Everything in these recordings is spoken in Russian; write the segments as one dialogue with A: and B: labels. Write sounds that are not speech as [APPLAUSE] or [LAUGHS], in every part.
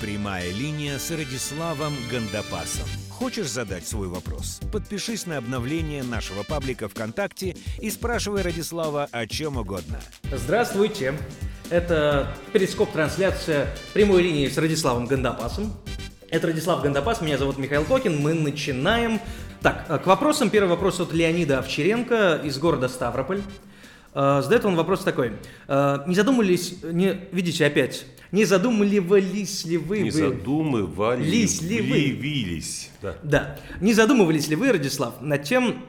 A: Прямая линия с Радиславом Гандапасом. Хочешь задать свой вопрос? Подпишись на обновление нашего паблика ВКонтакте и спрашивай Радислава о чем угодно.
B: Здравствуйте. Это перископ-трансляция прямой линии с Радиславом Гандапасом. Это Радислав Гандапас, меня зовут Михаил Кокин. Мы начинаем. Так, э, к вопросам. Первый вопрос от Леонида Овчаренко из города Ставрополь. Э, задает он вопрос такой. Э, не задумывались, не, видите опять, не задумывались ли вы...
C: Не задумывались
B: ли вы?
C: Вились. Да.
B: Да. Не задумывались ли вы, Радислав, над тем,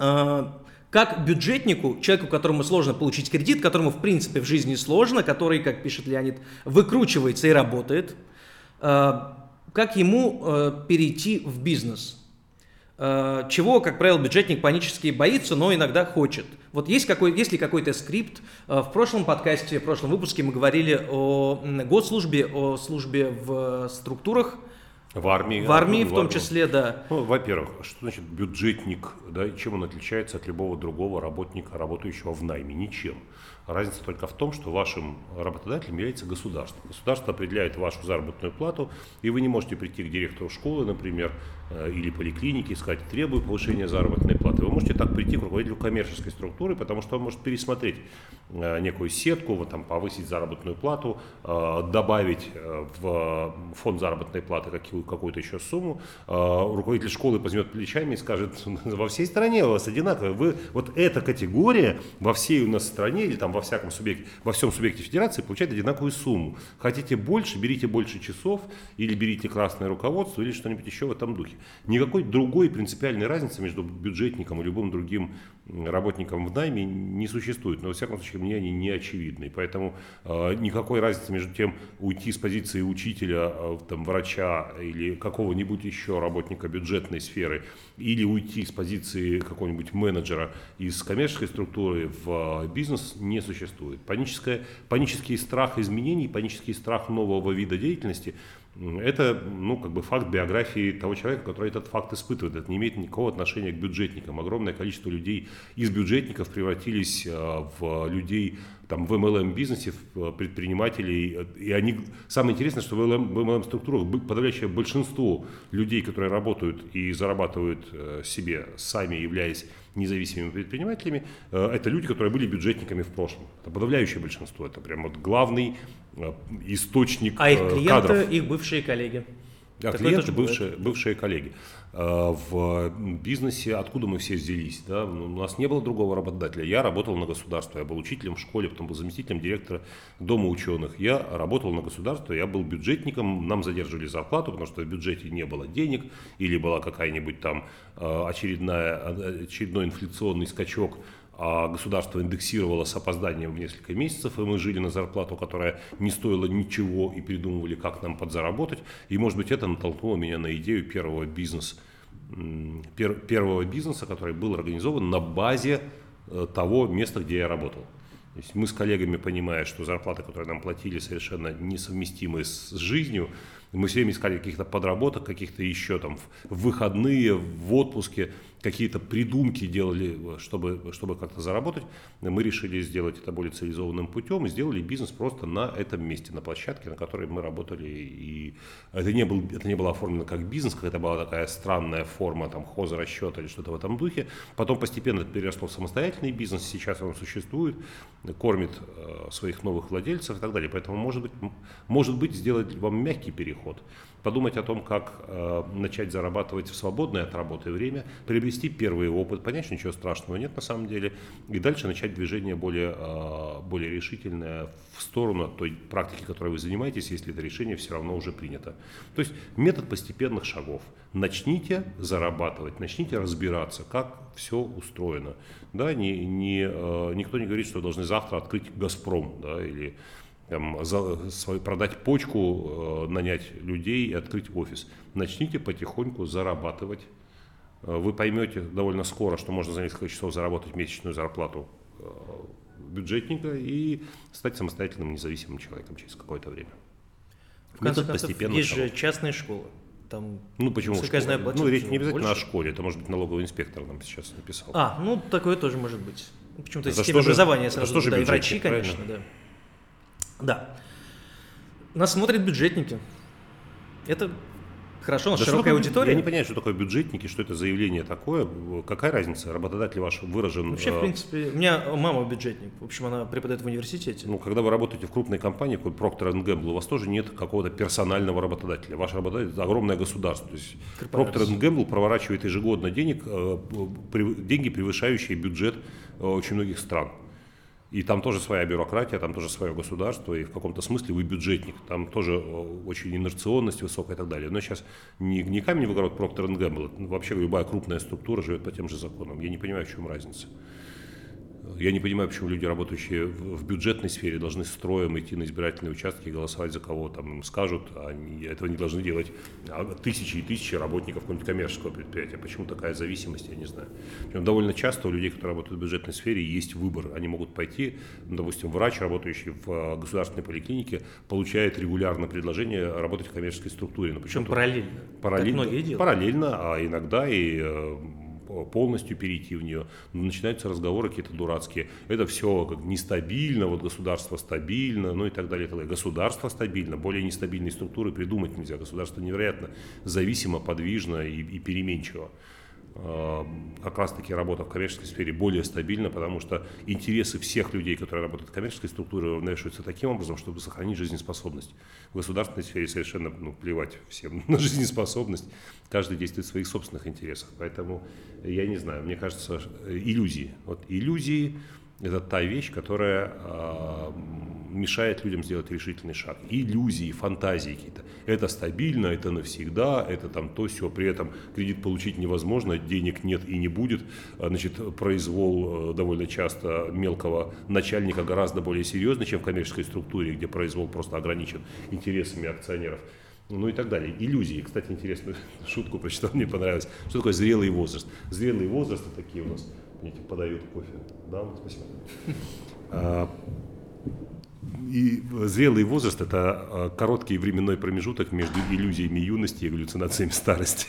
B: э, как бюджетнику, человеку, которому сложно получить кредит, которому в принципе в жизни сложно, который, как пишет Леонид, выкручивается и работает, как ему перейти в бизнес? Э, Чего, как правило, бюджетник панически боится, но иногда хочет. Вот есть, какой, есть ли какой-то скрипт? Э, В прошлом подкасте, в прошлом выпуске мы говорили о госслужбе, о службе в структурах,
C: В армии.
B: в армии
C: ну,
B: в том
C: армии.
B: числе, да.
C: Ну, во-первых, что значит бюджетник, да, и чем он отличается от любого другого работника, работающего в найме? Ничем. Разница только в том, что вашим работодателем является государство. Государство определяет вашу заработную плату, и вы не можете прийти к директору школы, например, э, или поликлиники и сказать, требую повышения заработной платы. Вы можете так прийти к руководителю коммерческой структуры, потому что он может пересмотреть э, некую сетку, вот там повысить заработную плату, э, добавить в фонд заработной платы какую- какую-то еще сумму. Руководитель школы возьмет плечами и скажет, [LAUGHS] во всей стране у вас одинаково. Вы, вот эта категория во всей у нас стране или там во всяком субъекте, во всем субъекте федерации получает одинаковую сумму. Хотите больше, берите больше часов или берите красное руководство или что-нибудь еще в этом духе. Никакой другой принципиальной разницы между бюджетником и любым другим работником в найме не существует. Но, во всяком случае, мне они не очевидны. Поэтому э, никакой разницы между тем, уйти с позиции учителя, э, там, врача или какого-нибудь еще работника бюджетной сферы, или уйти с позиции какого-нибудь менеджера из коммерческой структуры в э, бизнес не существует. Паническое, панический страх изменений, панический страх нового вида деятельности Это, ну, как бы факт биографии того человека, который этот факт испытывает. Это не имеет никакого отношения к бюджетникам. Огромное количество людей из бюджетников превратились э, в людей там, в MLM-бизнесе, в э, предпринимателей. И они, самое интересное, что в MLM, в MLM-структурах подавляющее большинство людей, которые работают и зарабатывают э, себе сами, являясь независимыми предпринимателями, э, это люди, которые были бюджетниками в прошлом. Это подавляющее большинство. Это прям вот главный э, источник
B: А их
C: э,
B: клиенты,
C: кадров.
B: их бывшие коллеги.
C: Да,
B: Такое
C: клиенты,
B: бывает.
C: бывшие, бывшие коллеги. Э, В бизнесе, откуда мы все взялись, да, ну, у нас не было другого работодателя. Я работал на государство, я был учителем в школе, потом был заместителем директора Дома ученых. Я работал на государство, я был бюджетником, нам задерживали зарплату, потому что в бюджете не было денег, или была какая-нибудь там э, очередная, э, очередной инфляционный скачок, а государство индексировало с опозданием в несколько месяцев, и мы жили на зарплату, которая не стоила ничего, и придумывали, как нам подзаработать. И, может быть, это натолкнуло меня на идею первого бизнеса, пер- первого бизнеса, который был организован на базе э, того места, где я работал. То есть мы с коллегами, понимая, что зарплаты, которые нам платили, совершенно несовместимы с жизнью, мы все время искали каких-то подработок, каких-то еще там в выходные, в отпуске, какие-то придумки делали, чтобы, чтобы как-то заработать. Мы решили сделать это более цивилизованным путем и сделали бизнес просто на этом месте, на площадке, на которой мы работали. И это не, был, это не было оформлено как бизнес, как это была такая странная форма там, хозрасчета или что-то в этом духе. Потом постепенно это переросло в самостоятельный бизнес, сейчас он существует, кормит э, своих новых владельцев и так далее. Поэтому, может быть, может быть сделать вам мягкий переход, подумать о том, как э, начать зарабатывать в свободное от работы время, приобрести первый опыт, понять, что ничего страшного нет на самом деле, и дальше начать движение более, э, более решительное в сторону той практики, которой вы занимаетесь, если это решение все равно уже принято. То есть метод постепенных шагов. Начните зарабатывать, начните разбираться, как все устроено. Да, не, не, э, никто не говорит, что вы должны завтра открыть «Газпром» да, или там, за- свой- продать почку, э, нанять людей и открыть офис. Начните потихоньку зарабатывать. Э, Вы поймете довольно скоро, что можно за несколько часов заработать месячную зарплату э, бюджетника и стать самостоятельным независимым человеком через какое-то время.
B: В конце
C: Метод
B: концов,
C: постепенных
B: есть же
C: шагов.
B: частные школы. Там,
C: Ну почему? школа?
B: знаю,
C: ну, речь не обязательно
B: больше.
C: о школе, это может быть налоговый инспектор нам сейчас написал.
B: А, ну такое тоже может быть. Почему-то
C: За
B: система
C: что же-
B: образования
C: за
B: сразу
C: что же
B: да,
C: бюджетник,
B: врачи, конечно, да. Да. Нас смотрят бюджетники. Это Хорошо, у нас
C: Да
B: широкая
C: такое-
B: аудитория.
C: Я не понимаю, что такое бюджетники, что это заявление такое. Какая разница? Работодатель ваш выражен...
B: Вообще,
C: э,
B: в принципе, у меня мама бюджетник. В общем, она преподает в университете.
C: Ну, когда вы работаете в крупной компании, какой Procter Gamble, у вас тоже нет какого-то персонального работодателя. Ваш работодатель – это огромное государство. То есть
B: Корпорация.
C: Procter Gamble проворачивает ежегодно денег, э, деньги, превышающие бюджет э, очень многих стран. И там тоже своя бюрократия, там тоже свое государство, и в каком-то смысле вы бюджетник. Там тоже э, очень инерционность высокая и так далее. Но сейчас не, не камень в огород Procter Gamble, вообще любая крупная структура живет по тем же законам. Я не понимаю, в чем разница. Я не понимаю, почему люди, работающие в бюджетной сфере, должны строем идти на избирательные участки и голосовать за кого там им скажут. а Они этого не должны делать а, тысячи и тысячи работников какого-нибудь коммерческого предприятия. Почему такая зависимость, я не знаю. Причем довольно часто у людей, которые работают в бюджетной сфере, есть выбор. Они могут пойти, ну, допустим, врач, работающий в а, государственной поликлинике, получает регулярно предложение работать в коммерческой структуре. Но
B: Причем
C: почему-то-
B: параллельно.
C: Параллельно, параллельно, а иногда и э, полностью перейти в нее. Но начинаются разговоры какие-то дурацкие. Это все как нестабильно, вот государство стабильно, ну и так далее. и так далее. Государство стабильно, более нестабильные структуры придумать нельзя. Государство невероятно зависимо, подвижно и, и переменчиво. Э, Как раз таки работа в коммерческой сфере более стабильна, потому что интересы всех людей, которые работают в коммерческой структуре, уравновешиваются таким образом, чтобы сохранить жизнеспособность. В государственной сфере совершенно ну, плевать всем [LAUGHS] на жизнеспособность. Каждый действует в своих собственных интересах. Поэтому я не знаю, мне кажется, э, иллюзии. Вот иллюзии – это та вещь, которая а, мешает людям сделать решительный шаг. Иллюзии, фантазии какие-то. Это стабильно, это навсегда, это там то все. При этом кредит получить невозможно, денег нет и не будет. А, Значит, произвол э, довольно часто мелкого начальника гораздо более серьезный, чем в коммерческой структуре, где произвол просто ограничен интересами акционеров. Ну и так далее. Иллюзии. Кстати, интересную [LAUGHS] шутку прочитал, мне понравилось. Что такое зрелый возраст? Зрелый возраст это такие у нас, видите, подают кофе. Да, спасибо. [LAUGHS] А, И зрелый возраст – это а, короткий временной промежуток между иллюзиями юности и галлюцинациями старости.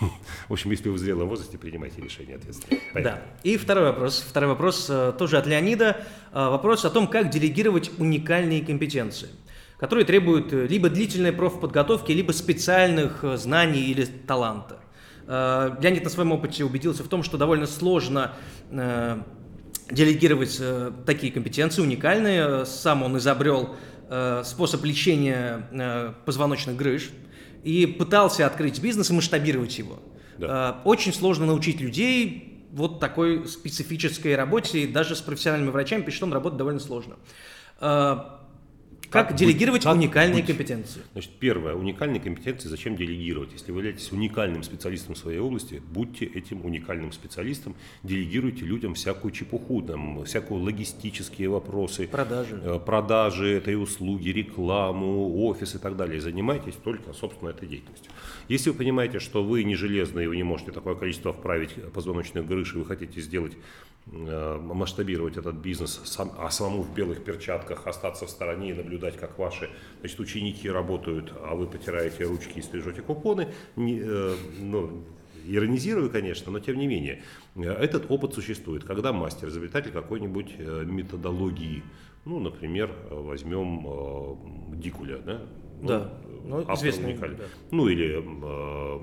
C: [LAUGHS] В общем, если вы в зрелом возрасте, принимайте решение ответственно.
B: Да. И второй вопрос. Второй вопрос э, тоже от Леонида. Э, Вопрос о том, как делегировать уникальные компетенции, которые требуют э, либо длительной профподготовки, либо специальных знаний или таланта. Э, Леонид на своем опыте убедился в том, что довольно сложно э, делегировать э, такие компетенции уникальные. Сам он изобрел способ лечения позвоночных грыж и пытался открыть бизнес и масштабировать его.
C: Да.
B: Очень сложно научить людей вот такой специфической работе, и даже с профессиональными врачами, пишет он, работать довольно сложно. Как,
C: Как
B: делегировать
C: быть- как
B: уникальные
C: быть?
B: компетенции?
C: Значит, первое, уникальные компетенции зачем делегировать? Если вы являетесь уникальным специалистом в своей области, будьте этим уникальным специалистом, делегируйте людям всякую чепуху, там, всякую логистические вопросы,
B: Продажи.
C: э, продажи этой услуги, рекламу, офис и так далее. Занимайтесь только, собственно, этой деятельностью. Если вы понимаете, что вы не железный, и вы не можете такое количество вправить позвоночных грыж, и вы хотите сделать э, масштабировать этот бизнес, сам, а самому в белых перчатках остаться в стороне и наблюдать, как ваши значит, ученики работают, а вы потираете ручки и стрижете купоны, не, э, ну, иронизирую, конечно, но тем не менее, э, этот опыт существует. Когда мастер, изобретатель какой-нибудь э, методологии, ну, например, э, возьмем э, Дикуля, да?
B: Да, ну,
C: автор
B: известный,
C: уникальный.
B: да.
C: Ну, или э,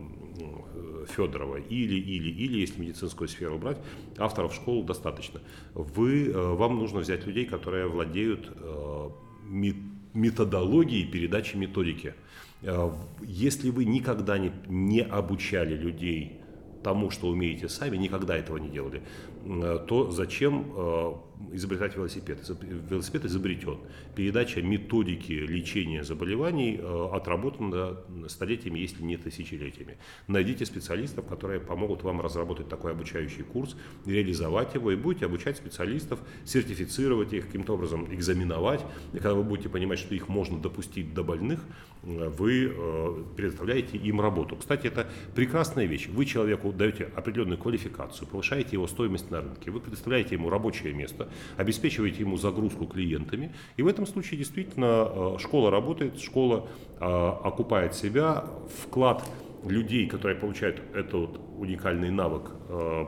C: Федорова, или, или, или, если медицинскую сферу брать, авторов школ достаточно. Вы, э, вам нужно взять людей, которые владеют э, ме- методологией передачи методики. Э, Если вы никогда не, не обучали людей тому, что умеете сами, никогда этого не делали, то зачем э, изобретать велосипед? Велосипед изобретен. Передача методики лечения заболеваний э, отработана столетиями, если не тысячелетиями. Найдите специалистов, которые помогут вам разработать такой обучающий курс, реализовать его, и будете обучать специалистов, сертифицировать их, каким-то образом экзаменовать. И когда вы будете понимать, что их можно допустить до больных, э, вы э, предоставляете им работу. Кстати, это прекрасная вещь. Вы человеку даете определенную квалификацию, повышаете его стоимость на рынке, вы предоставляете ему рабочее место, обеспечиваете ему загрузку клиентами. И в этом случае действительно э, школа работает, школа э, окупает себя, вклад людей, которые получают этот уникальный навык, э,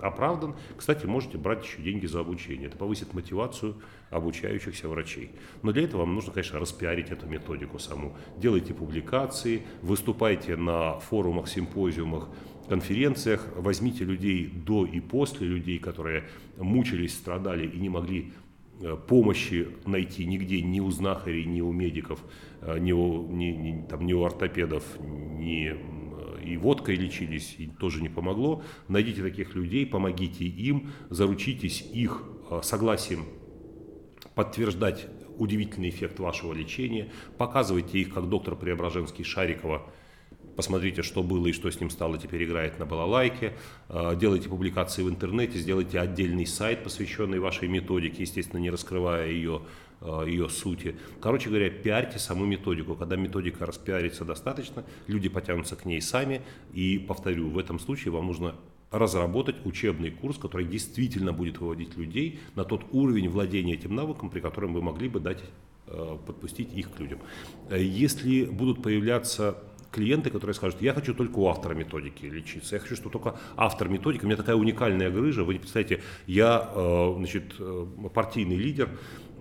C: оправдан, кстати, можете брать еще деньги за обучение. Это повысит мотивацию обучающихся врачей. Но для этого вам нужно, конечно, распиарить эту методику саму. Делайте публикации, выступайте на форумах, симпозиумах, конференциях, возьмите людей до и после, людей, которые мучились, страдали и не могли э, помощи найти нигде ни у знахарей, ни у медиков, э, ни у, ни, ни, там, ни у ортопедов, ни и водкой лечились, и тоже не помогло. Найдите таких людей, помогите им, заручитесь их э, согласием подтверждать удивительный эффект вашего лечения, показывайте их, как доктор Преображенский Шарикова, посмотрите, что было и что с ним стало, теперь играет на балалайке, э, делайте публикации в интернете, сделайте отдельный сайт, посвященный вашей методике, естественно, не раскрывая ее, э, ее сути. Короче говоря, пиарьте саму методику. Когда методика распиарится достаточно, люди потянутся к ней сами. И, повторю, в этом случае вам нужно разработать учебный курс, который действительно будет выводить людей на тот уровень владения этим навыком, при котором вы могли бы дать, э, подпустить их к людям. Э, если будут появляться клиенты, которые скажут, я хочу только у автора методики лечиться, я хочу, чтобы только автор методики, у меня такая уникальная грыжа, вы не представляете, я э, значит, партийный лидер,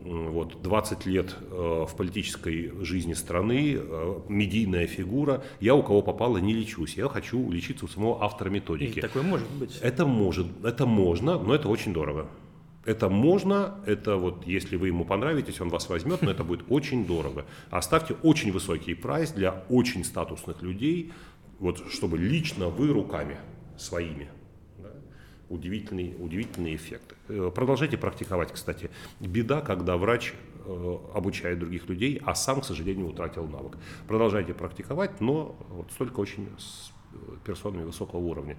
C: вот, 20 лет э, в политической жизни страны, э, медийная фигура, я у кого попало не лечусь, я хочу лечиться у самого автора методики.
B: И такое может быть.
C: Это может, это можно, но это очень дорого. Это можно, это вот, если вы ему понравитесь, он вас возьмет, но это будет очень дорого. Оставьте очень высокий прайс для очень статусных людей, вот, чтобы лично вы руками своими удивительный, удивительный эффект. Э, продолжайте практиковать, кстати. Беда, когда врач э, обучает других людей, а сам, к сожалению, утратил навык. Продолжайте практиковать, но вот столько очень с э, персонами высокого уровня.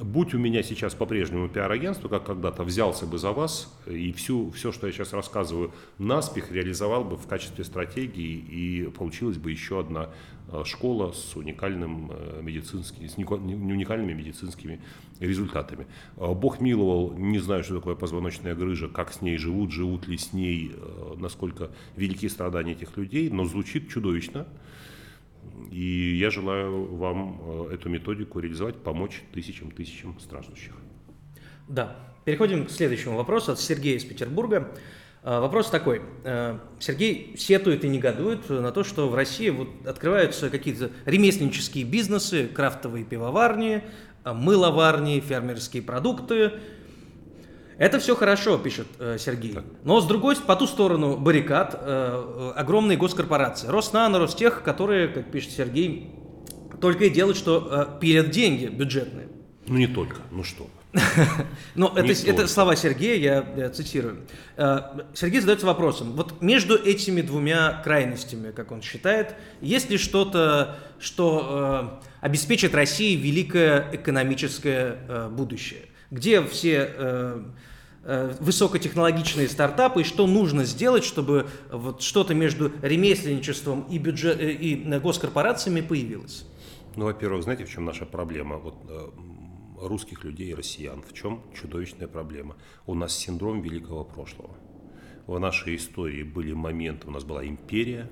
C: Будь у меня сейчас по-прежнему пиар-агентство, как когда-то взялся бы за вас и всю, все, что я сейчас рассказываю, наспех реализовал бы в качестве стратегии, и получилась бы еще одна Э, школа с, уникальным э, медицинским, с уникальными медицинскими результатами. Э, Бог миловал, не знаю, что такое позвоночная грыжа, как с ней живут, живут ли с ней, насколько велики страдания этих людей, но звучит чудовищно. И я желаю вам эту методику реализовать, помочь тысячам-тысячам страждущих.
B: Да. Переходим к следующему вопросу от Сергея из Петербурга. А, вопрос такой. А, Сергей сетует и негодует на то, что в России вот открываются какие-то ремесленнические бизнесы, крафтовые пивоварни, мыловарни, фермерские продукты. Это все хорошо, пишет э, Сергей. Но с другой, по ту сторону баррикад, э, огромные госкорпорации. Роснано, Ростех, которые, как пишет Сергей, только и делают, что э, пилят деньги бюджетные.
C: Ну не только, ну что. [LAUGHS]
B: Ну, это, это слова Сергея, я, я цитирую. Э, Сергей задается вопросом, вот между этими двумя крайностями, как он считает, есть ли что-то, что э, обеспечит России великое экономическое э, будущее? Где все э, э, высокотехнологичные стартапы и что нужно сделать, чтобы вот что-то между ремесленничеством и, бюджет, э, и госкорпорациями появилось?
C: Ну, во-первых, знаете, в чем наша проблема? Вот русских людей и россиян. В чем чудовищная проблема? У нас синдром великого прошлого. В нашей истории были моменты, у нас была империя,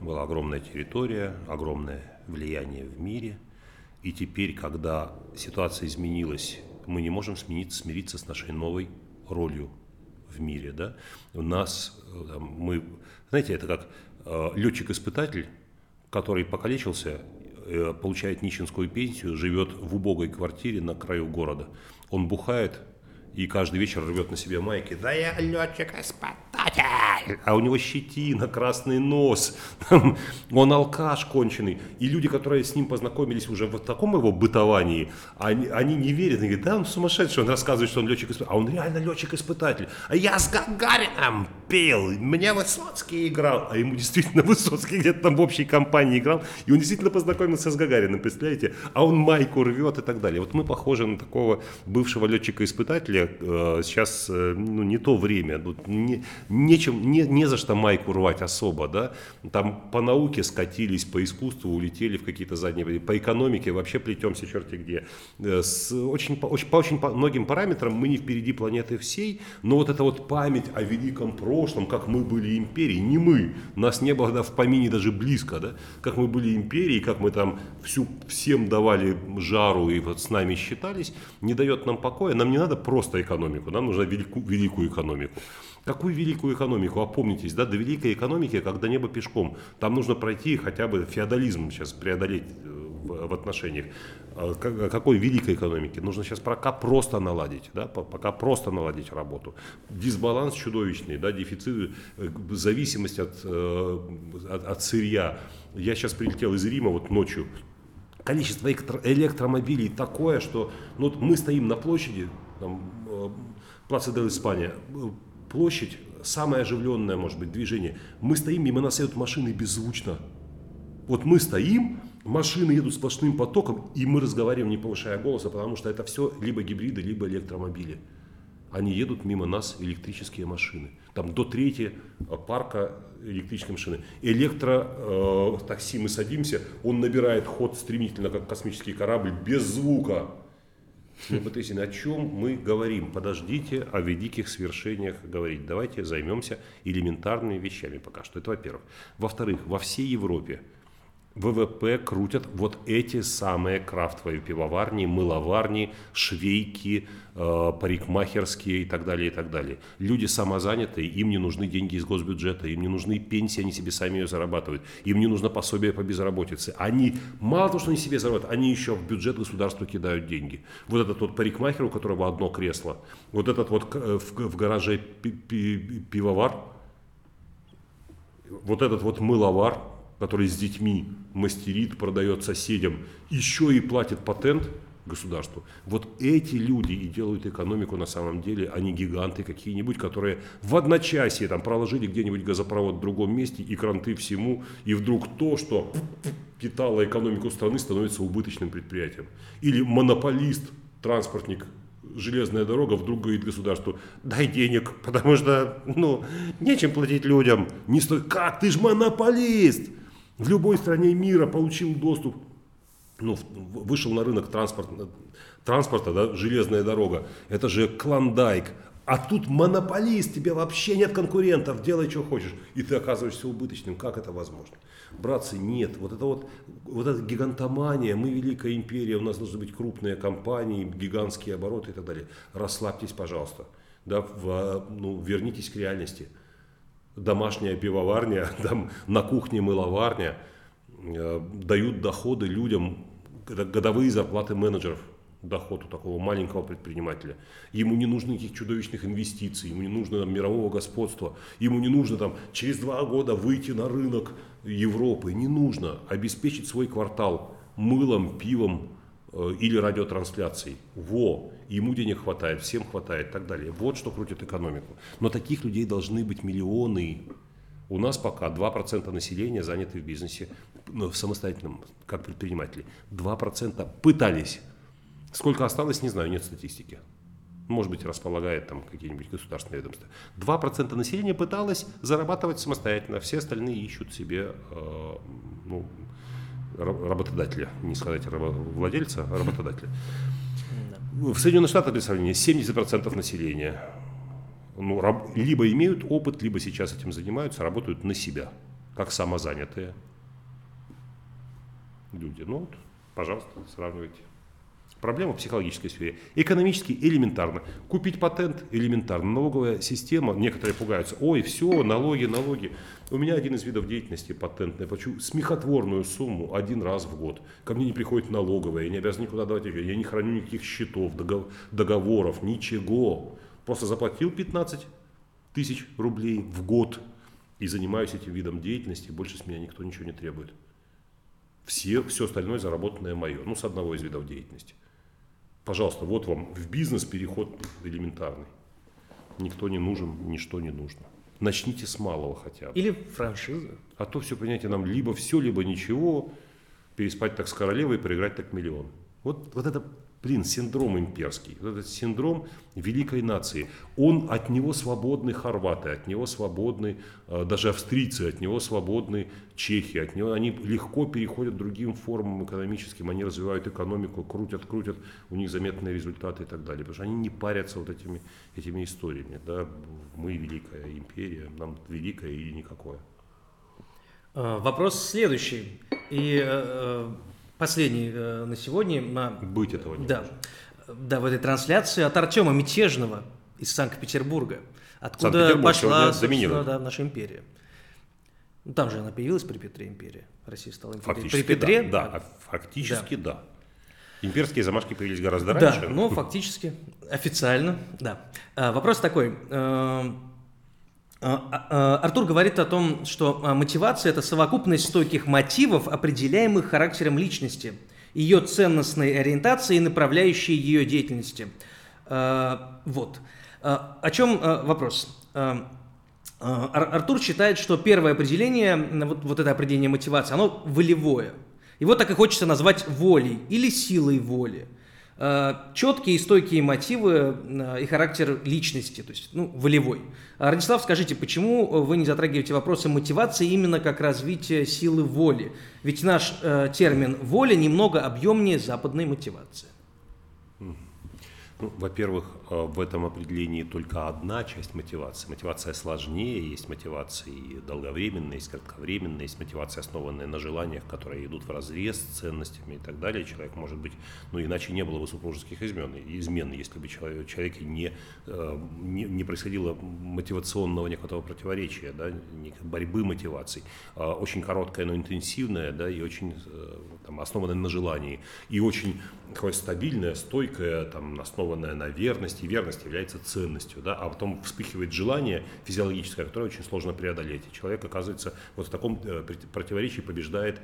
C: была огромная территория, огромное влияние в мире. И теперь, когда ситуация изменилась, мы не можем смениться, смириться с нашей новой ролью в мире. Да? У нас, э, мы, знаете, это как э, летчик-испытатель, который покалечился Э, получает нищенскую пенсию, живет в убогой квартире на краю города. Он бухает и каждый вечер рвет на себе майки. Да я летчик-испытатель! А у него щетина, красный нос, [LAUGHS] он алкаш конченый. И люди, которые с ним познакомились уже в таком его бытовании, они, они не верят. Они говорят, да, он сумасшедший, он рассказывает, что он летчик-испытатель. А он реально летчик-испытатель. А я с Гагарином пел, мне Высоцкий играл. А ему действительно [LAUGHS] Высоцкий где-то там в общей компании играл. И он действительно познакомился с Гагарином, представляете? А он майку рвет и так далее. Вот мы похожи на такого бывшего летчика-испытателя, э, сейчас э, ну, не то время, тут не, нечем, не, не за что майку рвать особо, да, там по науке скатились, по искусству улетели в какие-то задние, по экономике вообще плетемся черти где. Э, с очень, по, очень, по очень по многим параметрам мы не впереди планеты всей, но вот эта вот память о великом прошлом, прошлом, как мы были империей, не мы, нас не было да, в помине даже близко, да, как мы были империей, как мы там всю, всем давали жару и вот с нами считались, не дает нам покоя. Нам не надо просто экономику, нам нужна велику, великую экономику. Какую великую экономику? Опомнитесь, да, до великой экономики, как до неба пешком. Там нужно пройти хотя бы феодализм сейчас преодолеть э, в, отношениях. А какой великой экономики? Нужно сейчас пока просто наладить, да, пока просто наладить работу. Дисбаланс чудовищный, да, дефицит, э, зависимость от, э, от, от сырья. Я сейчас прилетел из Рима вот ночью, количество электромобилей такое, что ну, вот мы стоим на площади, там, э, Плаца де Испания, площадь, самое оживленное, может быть, движение. Мы стоим, мимо нас едут машины беззвучно. Вот мы стоим, машины едут сплошным потоком, и мы разговариваем, не повышая голоса, потому что это все либо гибриды, либо электромобили. Они едут мимо нас, электрические машины. Там до трети парка электрической машины. Электротакси э, мы садимся, он набирает ход стремительно, как космический корабль, без звука. Снеботесин, о чем мы говорим? Подождите о великих свершениях говорить. Давайте займемся элементарными вещами пока что. Это во-первых. Во-вторых, во всей Европе ВВП крутят вот эти самые крафтовые пивоварни, мыловарни, швейки, э, парикмахерские и так далее, и так далее. Люди самозанятые, им не нужны деньги из госбюджета, им не нужны пенсии, они себе сами ее зарабатывают, им не нужно пособие по безработице. Они, мало того, что они себе зарабатывают, они еще в бюджет государства кидают деньги. Вот этот вот парикмахер, у которого одно кресло, вот этот вот э, в, в гараже пивовар, вот этот вот мыловар, который с детьми мастерит, продает соседям, еще и платит патент государству. Вот эти люди и делают экономику на самом деле, а не гиганты какие-нибудь, которые в одночасье там проложили где-нибудь газопровод в другом месте и кранты всему, и вдруг то, что питало экономику страны, становится убыточным предприятием. Или монополист, транспортник железная дорога вдруг говорит государству, дай денег, потому что, ну, нечем платить людям. Не стой, как, ты ж монополист! В любой стране мира получил доступ, ну, вышел на рынок транспорт, транспорта, да, железная дорога, это же клондайк, а тут монополист, тебе вообще нет конкурентов, делай, что хочешь. И ты оказываешься убыточным. Как это возможно? Братцы, нет. Вот это вот, вот эта гигантомания, мы великая империя, у нас должны быть крупные компании, гигантские обороты и так далее. Расслабьтесь, пожалуйста. Да, в, ну, вернитесь к реальности домашняя пивоварня, [LAUGHS] там на кухне мыловарня э, дают доходы людям, годовые зарплаты менеджеров, доход у такого маленького предпринимателя. Ему не нужно никаких чудовищных инвестиций, ему не нужно там, мирового господства, ему не нужно там, через два года выйти на рынок Европы, не нужно обеспечить свой квартал мылом, пивом э, или радиотрансляцией. Во! Ему денег хватает, всем хватает и так далее. Вот что крутит экономику. Но таких людей должны быть миллионы. У нас пока 2% населения заняты в бизнесе, ну, в самостоятельном, как предприниматели. 2% пытались. Сколько осталось, не знаю, нет статистики. Может быть, располагает там какие-нибудь государственные ведомства. 2% населения пыталось зарабатывать самостоятельно, все остальные ищут себе э, ну, работодателя, не сказать владельца, а работодателя. В Соединенных Штатах, для сравнения, 70% населения ну, раб, либо имеют опыт, либо сейчас этим занимаются, работают на себя, как самозанятые люди. Ну вот, пожалуйста, сравнивайте. Проблема в психологической сфере. Экономически элементарно. Купить патент элементарно. Налоговая система, некоторые пугаются, ой, все, налоги, налоги. У меня один из видов деятельности патентный. Я плачу смехотворную сумму один раз в год. Ко мне не приходит налоговая, я не обязан никуда давать, я не храню никаких счетов, договоров, ничего. Просто заплатил 15 тысяч рублей в год и занимаюсь этим видом деятельности, больше с меня никто ничего не требует. Все, все остальное заработанное мое, ну, с одного из видов деятельности. Пожалуйста, вот вам в бизнес переход элементарный. Никто не нужен, ничто не нужно. Начните с малого хотя бы.
B: Или франшиза.
C: А то все, понимаете, нам либо все, либо ничего. Переспать так с королевой, проиграть так миллион. Вот, вот это блин, синдром имперский, вот этот синдром великой нации. Он от него свободны хорваты, от него свободны э, даже австрийцы, от него свободны чехи, от него они легко переходят к другим формам экономическим, они развивают экономику, крутят, крутят, у них заметные результаты и так далее, потому что они не парятся вот этими, этими историями. Да? Мы великая империя, нам великая или никакое.
B: Э, вопрос следующий. И э, последний э, на сегодня. На...
C: Быть этого не
B: да. может. Да, в этой трансляции от Артема Мятежного из Санкт-Петербурга. Откуда пошла, да, наша империя. Ну, там же она появилась при Петре империя. Россия стала империей.
C: Фактически,
B: при Петре,
C: да. да. Фактически, да. да. Имперские замашки появились гораздо
B: да,
C: раньше.
B: Да, ну, фактически, официально, да. А, вопрос такой. А, а, а, Артур говорит о том, что мотивация – это совокупность стойких мотивов, определяемых характером личности, ее ценностной ориентацией и направляющей ее деятельности. Вот. О чем вопрос? Артур считает, что первое определение, вот, вот это определение мотивации, оно волевое. Его так и хочется назвать волей или силой воли. Э, четкие и стойкие мотивы э, и характер личности, то есть ну, волевой. А, Радислав, скажите, почему вы не затрагиваете вопросы мотивации именно как развитие силы воли? Ведь наш э, термин воля немного объемнее западной мотивации.
C: Ну, во-первых, в этом определении только одна часть мотивации. Мотивация сложнее, есть мотивации долговременные, есть кратковременные, есть мотивация, основанная на желаниях, которые идут в разрез с ценностями и так далее. Человек может быть, ну иначе не было бы супружеских измен, измен если бы человек, человеке не, э, не, не происходило мотивационного некого противоречия, да, борьбы мотиваций. А, очень короткая, но интенсивная, да, и очень э, там, основанная на желании, и очень такое стабильное, стойкое, там, основанное на верности. И верность является ценностью, да, а потом вспыхивает желание физиологическое, которое очень сложно преодолеть. И человек оказывается вот в таком э, противоречии побеждает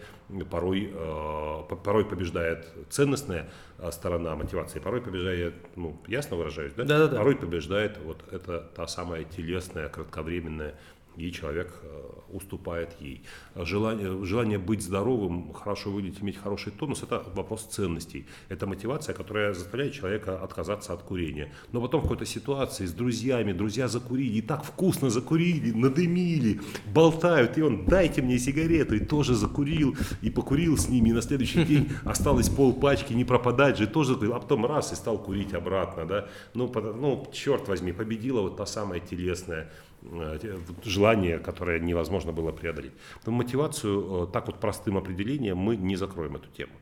C: порой, э, порой побеждает ценностная э, сторона мотивации, порой побеждает, ну, ясно выражаюсь, да?
B: Да-да-да.
C: Порой побеждает вот это та самая телесная, кратковременная и человек э, уступает ей. Желание, желание быть здоровым, хорошо выглядеть, иметь хороший тонус – это вопрос ценностей. Это мотивация, которая заставляет человека отказаться от курения. Но потом в какой-то ситуации с друзьями, друзья закурили, и так вкусно закурили, надымили, болтают, и он «дайте мне сигарету», и тоже закурил, и покурил с ними, и на следующий [LAUGHS] день осталось пол пачки, не пропадать же, тоже закурил, а потом раз и стал курить обратно. Да? Ну, ну, черт возьми, победила вот та самая телесная желание, которое невозможно было преодолеть. Но мотивацию э, так вот простым определением мы не закроем эту тему.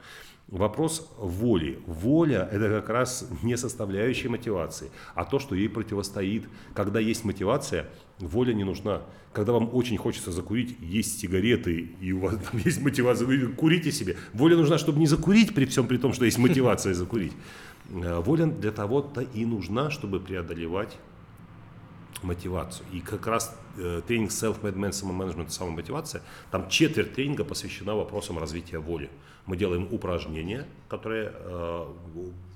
C: Вопрос воли. Воля – это как раз не составляющая мотивации, а то, что ей противостоит. Когда есть мотивация, воля не нужна. Когда вам очень хочется закурить, есть сигареты, и у вас там есть мотивация, вы курите себе. Воля нужна, чтобы не закурить, при всем при том, что есть мотивация закурить. Э, воля для того-то и нужна, чтобы преодолевать мотивацию. И как раз э, тренинг Self-Made Man, самоменеджмент, самомотивация, там четверть тренинга посвящена вопросам развития воли. Мы делаем упражнения, которые э,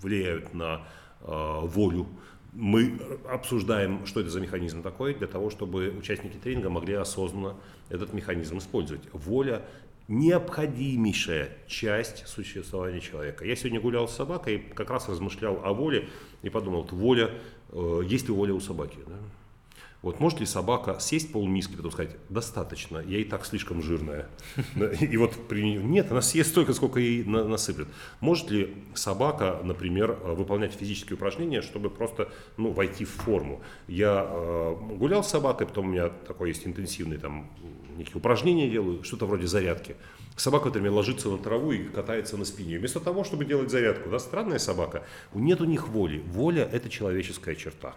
C: влияют на э, волю. Мы обсуждаем, что это за механизм такой, для того, чтобы участники тренинга могли осознанно этот механизм использовать. Воля необходимейшая часть существования человека. Я сегодня гулял с собакой как раз размышлял о воле и подумал, воля, э, есть ли воля у собаки? Да? Вот может ли собака сесть полмиски, потом сказать, достаточно, я и так слишком жирная. [LAUGHS] И вот при... нет, она съест столько, сколько ей насыплет. Может ли собака, например, выполнять физические упражнения, чтобы просто ну, войти в форму? Я э, гулял с собакой, потом у меня такое есть интенсивный там некие упражнения делаю, что-то вроде зарядки. Собака, например, ложится на траву и катается на спине. Вместо того, чтобы делать зарядку, да, странная собака, нет у них воли. Воля – это человеческая черта.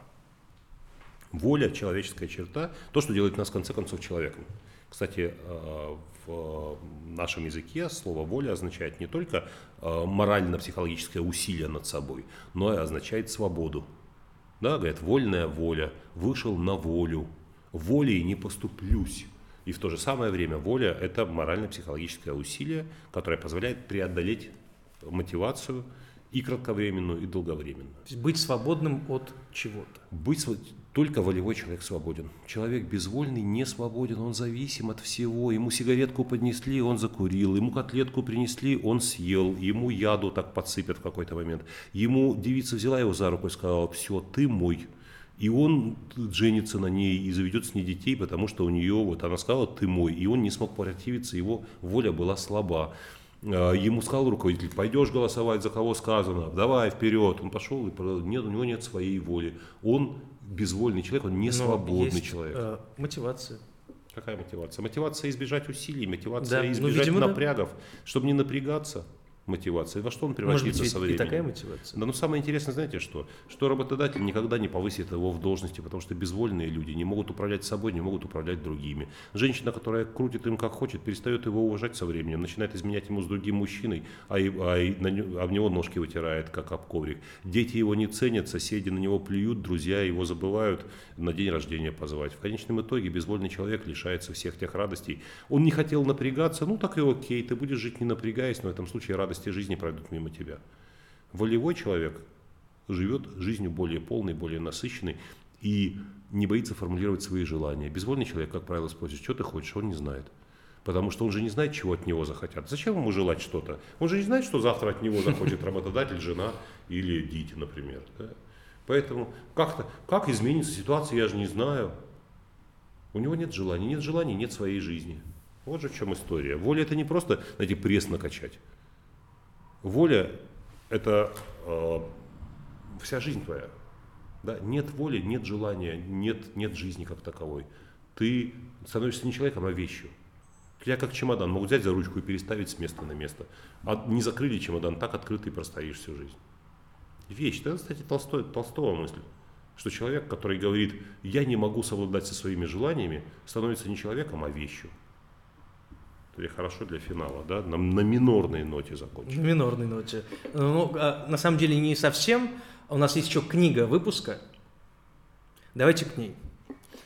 C: Воля, человеческая черта, то, что делает нас в конце концов человеком. Кстати, э, в нашем языке слово воля означает не только э, морально-психологическое усилие над собой, но и означает свободу. Да, говорят, вольная воля, вышел на волю, волей не поступлюсь. И в то же самое время воля – это морально-психологическое усилие, которое позволяет преодолеть мотивацию и кратковременную, и долговременную.
B: То есть быть свободным от чего-то.
C: Быть только волевой человек свободен. Человек безвольный не свободен, он зависим от всего. Ему сигаретку поднесли, он закурил. Ему котлетку принесли, он съел. Ему яду так подсыпят в какой-то момент. Ему девица взяла его за руку и сказала, все, ты мой. И он женится на ней и заведет с ней детей, потому что у нее, вот она сказала, ты мой. И он не смог противиться, его воля была слаба. А, ему сказал руководитель, пойдешь голосовать, за кого сказано, давай вперед. Он пошел, и нет, у него нет своей воли. Он безвольный человек, он не свободный есть, человек. Э,
B: мотивация.
C: Какая мотивация? Мотивация избежать усилий, мотивация да, ну, избежать ну, видимо, напрягов, да. чтобы не напрягаться мотивация. Во что он превратится
B: Может
C: со временем?
B: И такая мотивация.
C: Да, но самое интересное, знаете что? Что работодатель никогда не повысит его в должности, потому что безвольные люди не могут управлять собой, не могут управлять другими. Женщина, которая крутит им как хочет, перестает его уважать со временем, начинает изменять ему с другим мужчиной, а, и, а, и на, в него ножки вытирает, как об коврик. Дети его не ценят, соседи на него плюют, друзья его забывают на день рождения позвать. В конечном итоге безвольный человек лишается всех тех радостей. Он не хотел напрягаться, ну так и окей, ты будешь жить не напрягаясь, но в этом случае радость радости жизни пройдут мимо тебя. Волевой человек живет жизнью более полной, более насыщенной и не боится формулировать свои желания. Безвольный человек, как правило, спросит, что ты хочешь, он не знает. Потому что он же не знает, чего от него захотят. Зачем ему желать что-то? Он же не знает, что завтра от него захочет работодатель, жена или дети, например. Да? Поэтому как-то, как изменится ситуация, я же не знаю. У него нет желания, нет желания, нет своей жизни. Вот же в чем история. Воля это не просто, знаете, пресс накачать. Воля – это э, вся жизнь твоя. Да? Нет воли, нет желания, нет, нет жизни как таковой. Ты становишься не человеком, а вещью. Тебя как чемодан могут взять за ручку и переставить с места на место. А не закрыли чемодан, так открытый простоишь всю жизнь. Вещь. Это, кстати, Толстой, Толстого мысль. Что человек, который говорит, я не могу совладать со своими желаниями, становится не человеком, а вещью или хорошо для финала, да, на, на минорной ноте закончим.
B: На минорной ноте. Ну, а, на самом деле не совсем. У нас есть еще книга выпуска. Давайте к ней.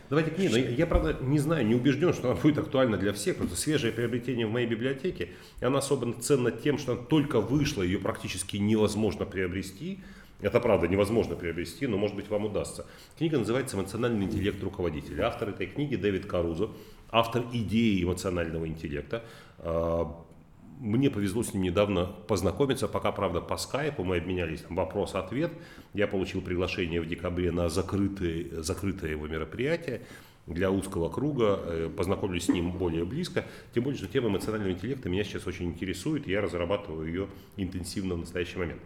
C: Давайте к ней. Но я, я, правда, не знаю, не убежден, что она будет актуальна для всех. Это свежее приобретение в моей библиотеке. И она особенно ценна тем, что она только вышла, ее практически невозможно приобрести. Это правда невозможно приобрести, но может быть вам удастся. Книга называется «Эмоциональный интеллект руководителя». Автор этой книги Дэвид Карузо автор идеи эмоционального интеллекта. А, мне повезло с ним недавно познакомиться, пока, правда, по скайпу мы обменялись вопрос-ответ. Я получил приглашение в декабре на закрытое, закрытое его мероприятие для узкого круга, э, познакомились с ним более близко, тем более, что тема эмоционального интеллекта меня сейчас очень интересует, и я разрабатываю ее интенсивно в настоящий момент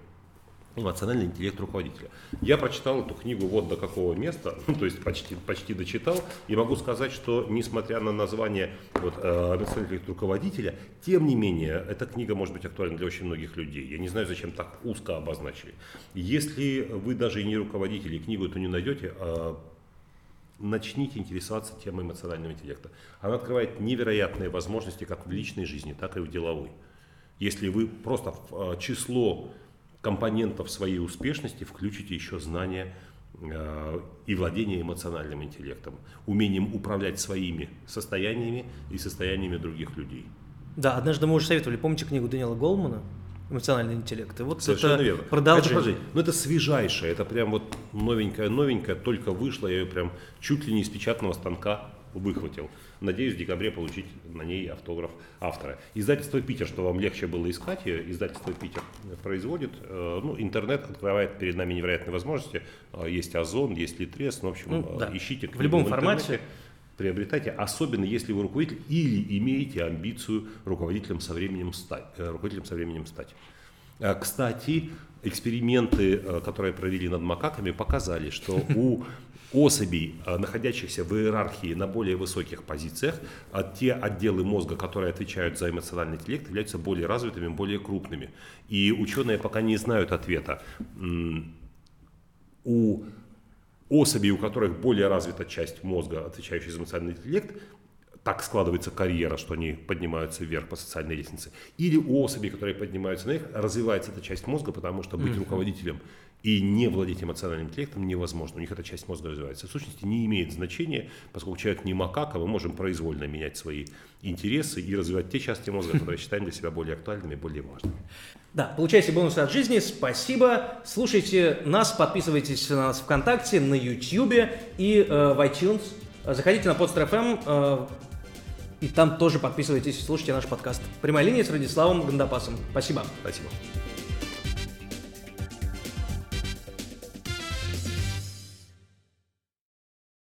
C: эмоциональный интеллект руководителя. Я прочитал эту книгу вот до какого места, [LAUGHS] ну, то есть почти, почти дочитал, и могу сказать, что несмотря на название вот, эмоциональный интеллект руководителя, тем не менее, эта книга может быть актуальна для очень многих людей. Я не знаю, зачем так узко обозначили. Если вы даже и не руководитель, и книгу эту не найдете, э, начните интересоваться темой эмоционального интеллекта. Она открывает невероятные возможности как в личной жизни, так и в деловой. Если вы просто э, число компонентов своей успешности включите еще знания э, и владение эмоциональным интеллектом, умением управлять своими состояниями и состояниями других людей.
B: Да, однажды мы уже советовали, помните книгу Даниэла Голмана «Эмоциональный интеллект»? И вот
C: Совершенно
B: это
C: верно.
B: продолжение.
C: Это, ну, это свежайшее, это прям вот новенькое-новенькое, только вышло, я ее прям чуть ли не из печатного станка выхватил. Надеюсь, в декабре получить на ней автограф автора. Издательство «Питер», что вам легче было искать ее, издательство «Питер» производит. Э, ну, интернет открывает перед нами невероятные возможности. Э, есть Озон, есть Литрес, ну, в общем, ну, да. ищите.
B: В любом в формате.
C: Приобретайте, особенно если вы руководитель или имеете амбицию руководителем со временем стать. Э, руководителем со временем стать. Кстати, эксперименты, которые провели над макаками, показали, что [LAUGHS] у особей, э, находящихся в иерархии на более высоких позициях, а те отделы мозга, которые отвечают за эмоциональный интеллект, являются более развитыми, более крупными. И ученые пока не знают ответа. У особей, у которых более развита часть мозга, отвечающая за эмоциональный интеллект, так складывается карьера, что они поднимаются вверх по социальной лестнице. Или у особей, которые поднимаются наверх, развивается эта часть мозга, потому что быть mm-hmm. руководителем и не владеть эмоциональным интеллектом невозможно. У них эта часть мозга развивается. В сущности, не имеет значения, поскольку человек не макака, мы можем произвольно менять свои интересы и развивать те части мозга, которые считаем для себя более актуальными и более важными.
B: Да, получайте бонусы от жизни, спасибо. Слушайте нас, подписывайтесь на нас ВКонтакте, на YouTube и э, в iTunes. Заходите на Podster.fm, э, и там тоже подписывайтесь, слушайте наш подкаст. Прямая линия с Радиславом Гандапасом. Спасибо.
C: Спасибо.